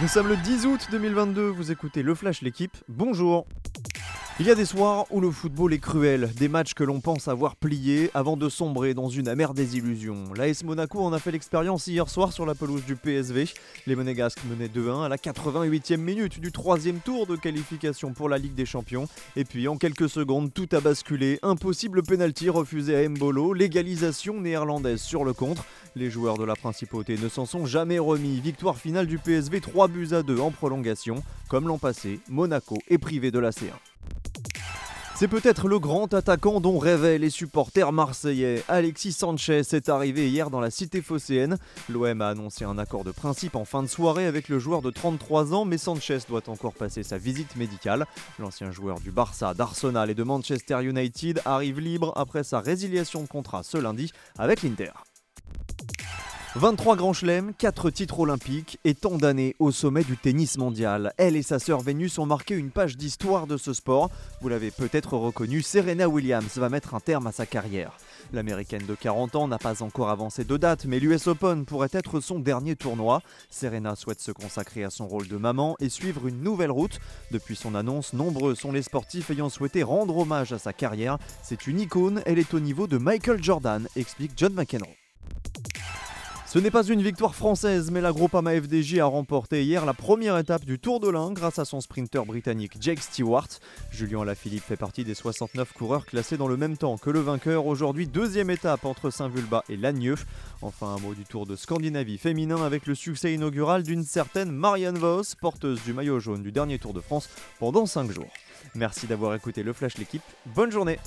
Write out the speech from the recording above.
Nous sommes le 10 août 2022, vous écoutez Le Flash l'équipe, bonjour il y a des soirs où le football est cruel, des matchs que l'on pense avoir pliés avant de sombrer dans une amère désillusion. L'AS Monaco en a fait l'expérience hier soir sur la pelouse du PSV. Les Monégasques menaient 2-1 à la 88e minute du troisième tour de qualification pour la Ligue des Champions. Et puis en quelques secondes, tout a basculé. Impossible penalty refusé à Mbolo, légalisation néerlandaise sur le contre. Les joueurs de la principauté ne s'en sont jamais remis. Victoire finale du PSV 3 buts à 2 en prolongation. Comme l'an passé, Monaco est privé de la C1. C'est peut-être le grand attaquant dont rêvaient les supporters marseillais. Alexis Sanchez est arrivé hier dans la cité phocéenne. L'OM a annoncé un accord de principe en fin de soirée avec le joueur de 33 ans, mais Sanchez doit encore passer sa visite médicale. L'ancien joueur du Barça, d'Arsenal et de Manchester United arrive libre après sa résiliation de contrat ce lundi avec l'Inter. 23 grands chelems, 4 titres olympiques et tant d'années au sommet du tennis mondial. Elle et sa sœur Vénus ont marqué une page d'histoire de ce sport. Vous l'avez peut-être reconnu, Serena Williams va mettre un terme à sa carrière. L'américaine de 40 ans n'a pas encore avancé de date, mais l'US Open pourrait être son dernier tournoi. Serena souhaite se consacrer à son rôle de maman et suivre une nouvelle route. Depuis son annonce, nombreux sont les sportifs ayant souhaité rendre hommage à sa carrière. C'est une icône, elle est au niveau de Michael Jordan, explique John McEnroe. Ce n'est pas une victoire française, mais la Groupama FDJ a remporté hier la première étape du Tour de l'Ain grâce à son sprinter britannique Jake Stewart. Julien Lafilippe fait partie des 69 coureurs classés dans le même temps que le vainqueur. Aujourd'hui, deuxième étape entre Saint-Vulbas et Lagneux. Enfin, un mot du Tour de Scandinavie féminin avec le succès inaugural d'une certaine Marianne Vos, porteuse du maillot jaune du dernier Tour de France pendant 5 jours. Merci d'avoir écouté le Flash l'équipe. Bonne journée